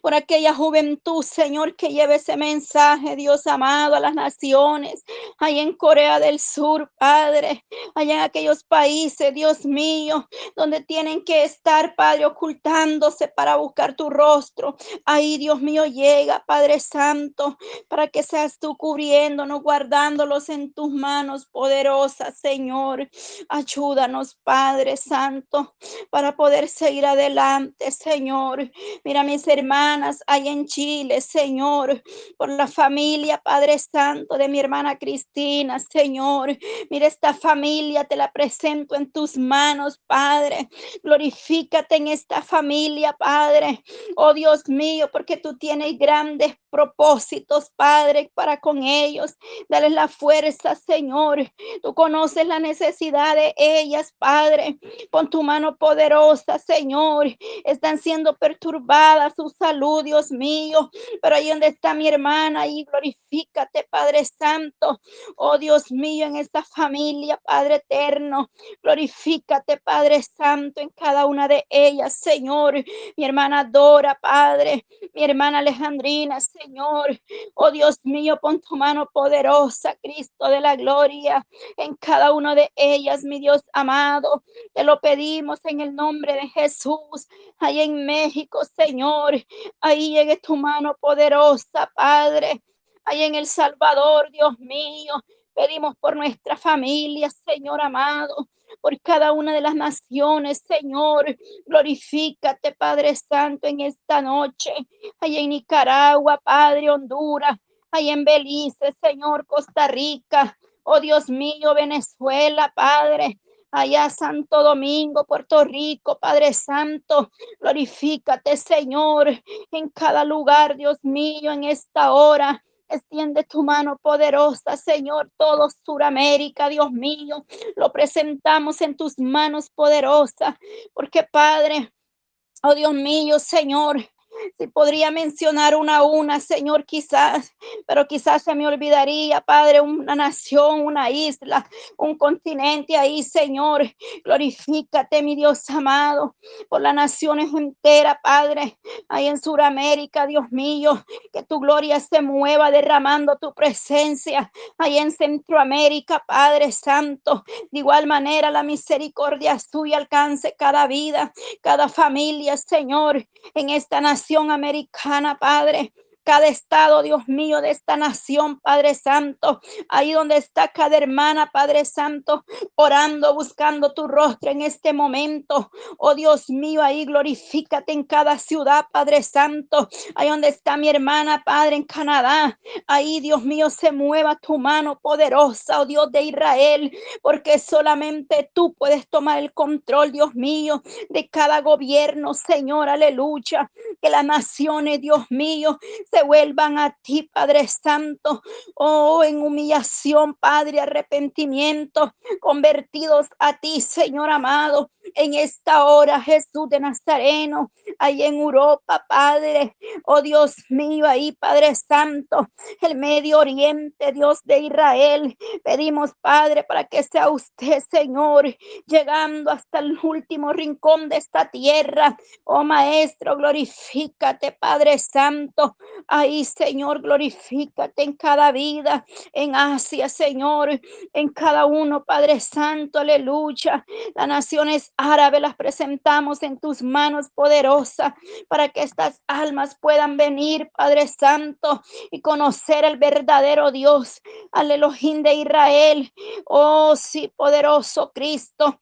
Speaker 3: por aquella juventud, Señor, que lleve ese mensaje, Dios amado, a las naciones, allá en Corea del Sur, Padre, allá en aquellos países, Dios mío, donde tienen que estar, Padre, ocultándose para buscar tu rostro. Ahí, Dios mío, llega, Padre Santo, para que seas tú cubriéndonos, guardándolos en tus manos poderosas, Señor. Ayúdanos, Padre Santo, para poder seguir adelante, Señor. Mira mis hermanas ahí en Chile, Señor, por la familia, Padre Santo, de mi hermana Cristina, Señor. Mira esta familia, te la presento en tus manos, Padre. Glorifícate en esta familia, Padre. Oh Dios mío, porque tú tienes grandes propósitos, Padre, para con ellos. Dale la fuerza, Señor. Tú conoces la necesidad de ellas, Padre. Pon tu mano poderosa, Señor. Están siendo perturbadas salud, Dios mío. Pero ahí donde está mi hermana, ahí glorifícate, Padre Santo. Oh Dios mío, en esta familia, Padre eterno. Glorifícate, Padre Santo, en cada una de ellas, Señor. Mi hermana Dora, Padre. Mi hermana Alejandrina, Señor. Oh Dios mío, pon tu mano poderosa, Cristo de la gloria, en cada una de ellas, mi Dios amado. Te lo pedimos en el nombre de Jesús. Ahí en México, Señor. Ahí llegue tu mano poderosa, Padre. Ahí en El Salvador, Dios mío. Pedimos por nuestra familia, Señor amado por cada una de las naciones, Señor. Glorifícate, Padre Santo, en esta noche. Allá en Nicaragua, Padre, Honduras, allá en Belice, Señor, Costa Rica. Oh Dios mío, Venezuela, Padre allá Santo Domingo, Puerto Rico, Padre Santo. Glorifícate, Señor, en cada lugar, Dios mío, en esta hora. Extiende tu mano poderosa, Señor, todo Suramérica, Dios mío. Lo presentamos en tus manos poderosas, porque Padre, oh Dios mío, Señor, si podría mencionar una a una, Señor, quizás, pero quizás se me olvidaría, Padre, una nación, una isla, un continente ahí, Señor. Glorifícate, mi Dios amado, por las naciones enteras, Padre, ahí en Sudamérica, Dios mío, que tu gloria se mueva derramando tu presencia, ahí en Centroamérica, Padre Santo. De igual manera, la misericordia suya alcance cada vida, cada familia, Señor, en esta nación americana, Padre cada estado, Dios mío, de esta nación, Padre Santo. Ahí donde está cada hermana, Padre Santo, orando, buscando tu rostro en este momento. Oh Dios mío, ahí glorifícate en cada ciudad, Padre Santo. Ahí donde está mi hermana, Padre, en Canadá. Ahí, Dios mío, se mueva tu mano poderosa, oh Dios de Israel, porque solamente tú puedes tomar el control, Dios mío, de cada gobierno, Señor, aleluya. Que las naciones, Dios mío, se vuelvan a ti, Padre Santo, oh, en humillación, Padre, arrepentimiento, convertidos a ti, Señor amado, en esta hora, Jesús de Nazareno, ahí en Europa, Padre, oh Dios mío, ahí, Padre Santo, el Medio Oriente, Dios de Israel, pedimos, Padre, para que sea usted, Señor, llegando hasta el último rincón de esta tierra, oh Maestro, glorifícate, Padre Santo, Ahí, Señor, glorifícate en cada vida, en Asia, Señor, en cada uno, Padre Santo, aleluya. Las naciones árabes las presentamos en tus manos poderosas para que estas almas puedan venir, Padre Santo, y conocer el verdadero Dios, al Elohim de Israel. Oh, sí, poderoso Cristo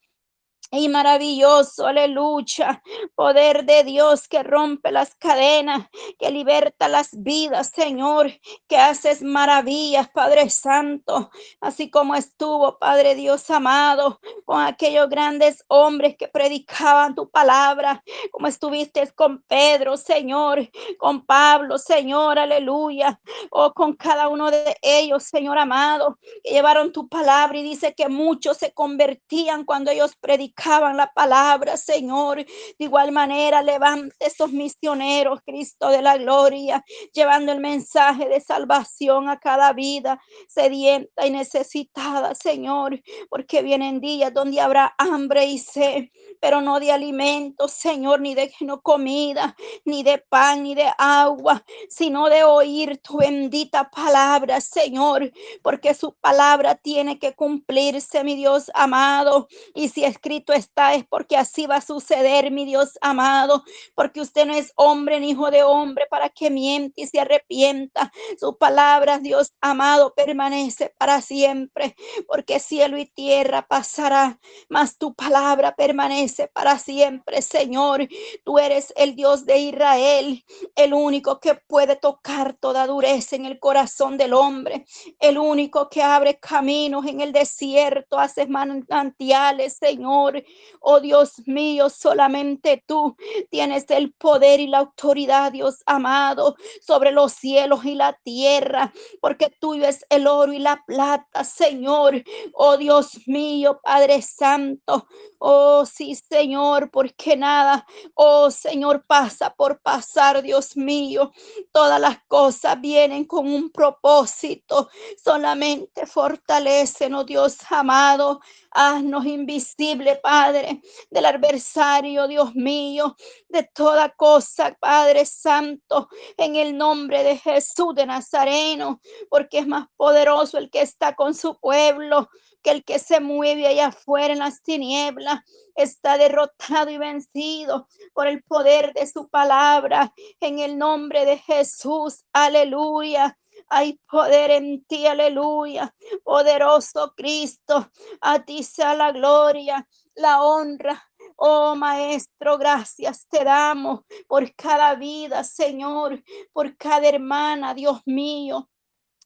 Speaker 3: y maravilloso, aleluya, poder de Dios que rompe las cadenas, que liberta las vidas, Señor, que haces maravillas, Padre Santo, así como estuvo, Padre Dios amado, con aquellos grandes hombres que predicaban tu palabra, como estuviste con Pedro, Señor, con Pablo, Señor, aleluya, o con cada uno de ellos, Señor amado, que llevaron tu palabra y dice que muchos se convertían cuando ellos predicaban predicaban la palabra, Señor. De igual manera, levante esos misioneros, Cristo de la gloria, llevando el mensaje de salvación a cada vida sedienta y necesitada, Señor, porque vienen días donde habrá hambre y sed, pero no de alimento, Señor, ni de no comida, ni de pan, ni de agua, sino de oír tu bendita palabra, Señor, porque su palabra tiene que cumplirse, mi Dios amado. Y si escrito está, es porque así va a suceder, mi Dios amado, porque usted no es hombre ni hijo de hombre para que miente y se arrepienta. Su palabra, Dios amado, permanece para siempre, porque cielo y tierra pasará, mas tu palabra permanece para siempre, Señor. Tú eres el Dios de Israel, el único que puede tocar toda dureza en el corazón del hombre, el único que abre caminos en el desierto, hace manantiales, Señor. Oh Dios mío, solamente tú tienes el poder y la autoridad, Dios amado, sobre los cielos y la tierra, porque tuyo es el oro y la plata, Señor. Oh Dios mío, Padre Santo. Oh sí, Señor, porque nada, oh Señor, pasa por pasar, Dios mío. Todas las cosas vienen con un propósito. Solamente fortalecen, oh Dios amado. Haznos invisible, Padre, del adversario, Dios mío, de toda cosa, Padre Santo, en el nombre de Jesús de Nazareno, porque es más poderoso el que está con su pueblo que el que se mueve allá afuera en las tinieblas está derrotado y vencido por el poder de su palabra. En el nombre de Jesús, aleluya. Hay poder en ti, aleluya. Poderoso Cristo, a ti sea la gloria, la honra. Oh Maestro, gracias te damos por cada vida, Señor, por cada hermana, Dios mío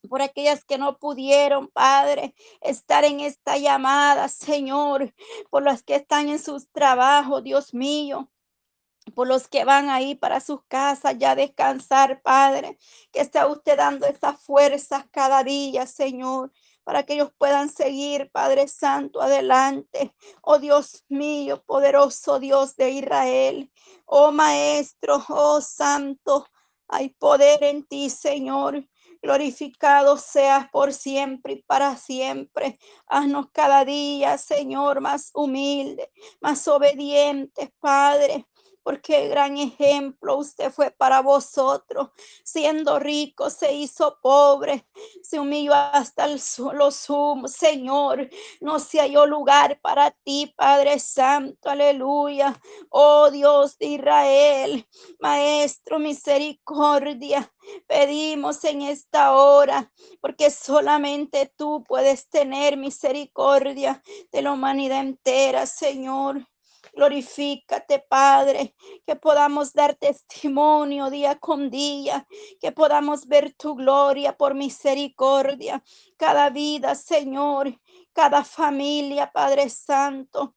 Speaker 3: por aquellas que no pudieron, Padre, estar en esta llamada, Señor, por las que están en sus trabajos, Dios mío por los que van ahí para sus casas ya descansar, Padre, que está usted dando esas fuerzas cada día, Señor, para que ellos puedan seguir, Padre Santo, adelante. Oh Dios mío, poderoso Dios de Israel, oh Maestro, oh Santo, hay poder en ti, Señor. Glorificado seas por siempre y para siempre. Haznos cada día, Señor, más humilde, más obedientes, Padre porque gran ejemplo usted fue para vosotros. Siendo rico, se hizo pobre, se humilló hasta el solo sumo. Señor, no se halló lugar para ti, Padre Santo, aleluya. Oh Dios de Israel, Maestro, misericordia. Pedimos en esta hora, porque solamente tú puedes tener misericordia de la humanidad entera, Señor. Glorifícate, Padre, que podamos dar testimonio día con día, que podamos ver tu gloria por misericordia, cada vida, Señor, cada familia, Padre Santo.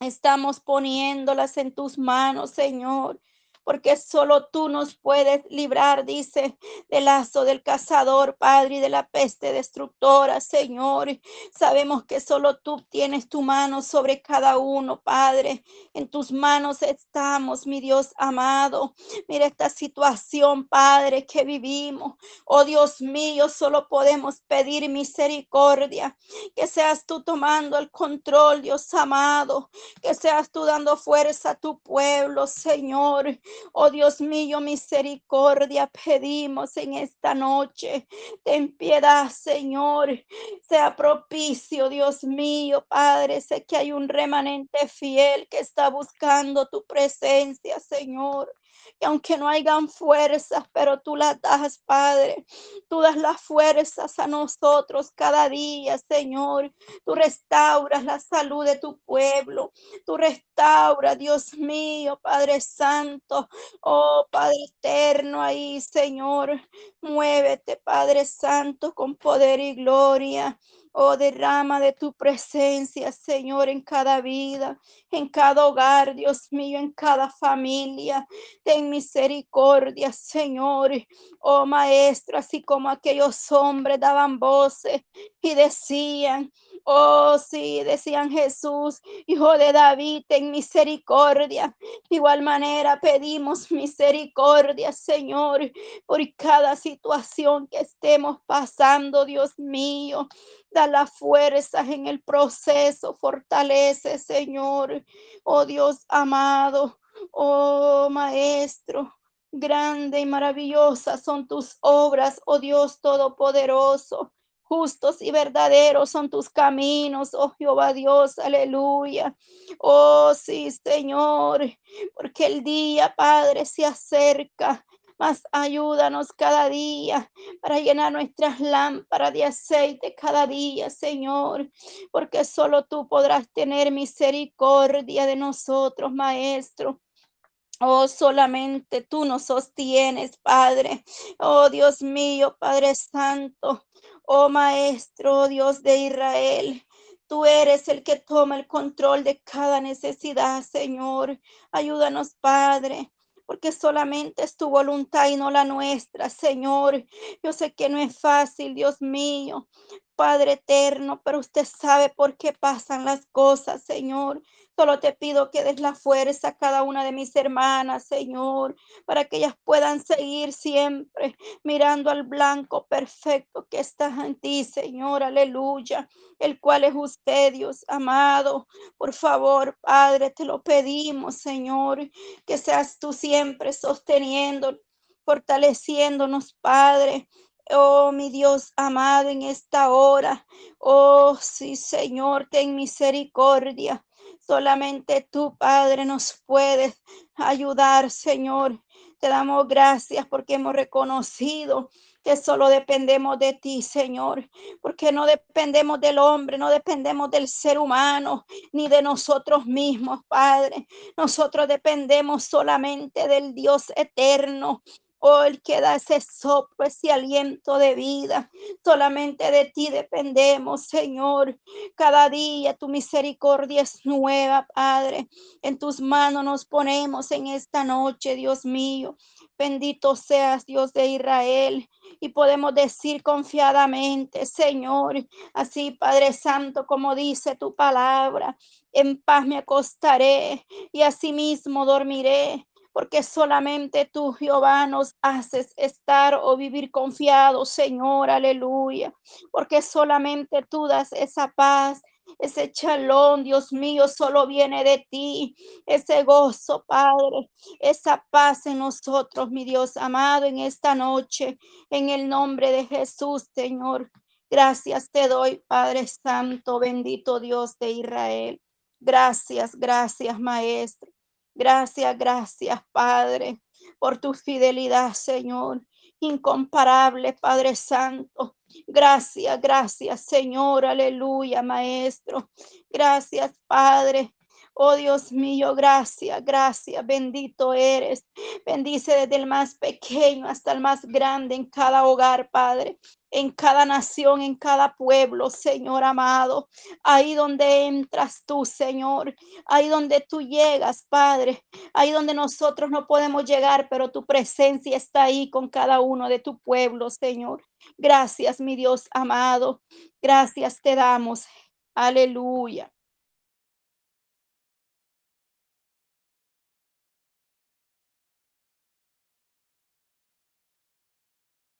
Speaker 3: Estamos poniéndolas en tus manos, Señor porque solo tú nos puedes librar, dice, del lazo del cazador, Padre, y de la peste destructora, Señor. Sabemos que solo tú tienes tu mano sobre cada uno, Padre. En tus manos estamos, mi Dios amado. Mira esta situación, Padre, que vivimos. Oh Dios mío, solo podemos pedir misericordia. Que seas tú tomando el control, Dios amado. Que seas tú dando fuerza a tu pueblo, Señor. Oh Dios mío, misericordia pedimos en esta noche. Ten piedad, Señor. Sea propicio, Dios mío, Padre. Sé que hay un remanente fiel que está buscando tu presencia, Señor y aunque no hayan fuerzas, pero tú las das, Padre. Tú das las fuerzas a nosotros cada día, Señor. Tú restauras la salud de tu pueblo. Tú restauras, Dios mío, Padre Santo. Oh, Padre eterno ahí, Señor. Muévete, Padre Santo, con poder y gloria. Oh, derrama de tu presencia, Señor, en cada vida, en cada hogar, Dios mío, en cada familia. Ten misericordia, Señor. Oh, Maestro, así como aquellos hombres daban voces y decían, Oh, sí, decían Jesús, hijo de David, en misericordia. De igual manera pedimos misericordia, Señor, por cada situación que estemos pasando, Dios mío. Da las fuerzas en el proceso, fortalece, Señor. Oh Dios amado, oh Maestro. Grande y maravillosa son tus obras, oh Dios Todopoderoso. Justos y verdaderos son tus caminos, oh Jehová Dios, aleluya. Oh sí, Señor, porque el día, Padre, se acerca. Más ayúdanos cada día para llenar nuestras lámparas de aceite cada día, Señor, porque solo tú podrás tener misericordia de nosotros, Maestro. Oh, solamente tú nos sostienes, Padre. Oh, Dios mío, Padre Santo. Oh, Maestro, Dios de Israel. Tú eres el que toma el control de cada necesidad, Señor. Ayúdanos, Padre porque solamente es tu voluntad y no la nuestra, Señor. Yo sé que no es fácil, Dios mío, Padre eterno, pero usted sabe por qué pasan las cosas, Señor. Solo te pido que des la fuerza a cada una de mis hermanas, Señor, para que ellas puedan seguir siempre mirando al blanco perfecto que está en ti, Señor, aleluya, el cual es usted, Dios amado. Por favor, Padre, te lo pedimos, Señor, que seas tú siempre sosteniendo, fortaleciéndonos, Padre. Oh, mi Dios amado, en esta hora. Oh, sí, Señor, ten misericordia. Solamente tú, Padre, nos puedes ayudar, Señor. Te damos gracias porque hemos reconocido que solo dependemos de ti, Señor, porque no dependemos del hombre, no dependemos del ser humano, ni de nosotros mismos, Padre. Nosotros dependemos solamente del Dios eterno, Que da ese soplo, ese aliento de vida. Solamente de ti dependemos, Señor. Cada día tu misericordia es nueva, Padre. En tus manos nos ponemos en esta noche, Dios mío. Bendito seas, Dios de Israel. Y podemos decir confiadamente, Señor, así, Padre Santo, como dice tu palabra, en paz me acostaré y asimismo dormiré porque solamente tú, Jehová, nos haces estar o vivir confiados, Señor, aleluya, porque solamente tú das esa paz. Ese chalón, Dios mío, solo viene de ti. Ese gozo, Padre, esa paz en nosotros, mi Dios amado, en esta noche, en el nombre de Jesús, Señor. Gracias te doy, Padre Santo, bendito Dios de Israel. Gracias, gracias, Maestro. Gracias, gracias, Padre, por tu fidelidad, Señor. Incomparable, Padre Santo. Gracias, gracias, Señor. Aleluya, Maestro. Gracias, Padre. Oh Dios mío, gracias, gracias, bendito eres. Bendice desde el más pequeño hasta el más grande en cada hogar, Padre en cada nación, en cada pueblo, Señor amado. Ahí donde entras tú, Señor. Ahí donde tú llegas, Padre. Ahí donde nosotros no podemos llegar, pero tu presencia está ahí con cada uno de tu pueblo, Señor. Gracias, mi Dios amado. Gracias te damos. Aleluya.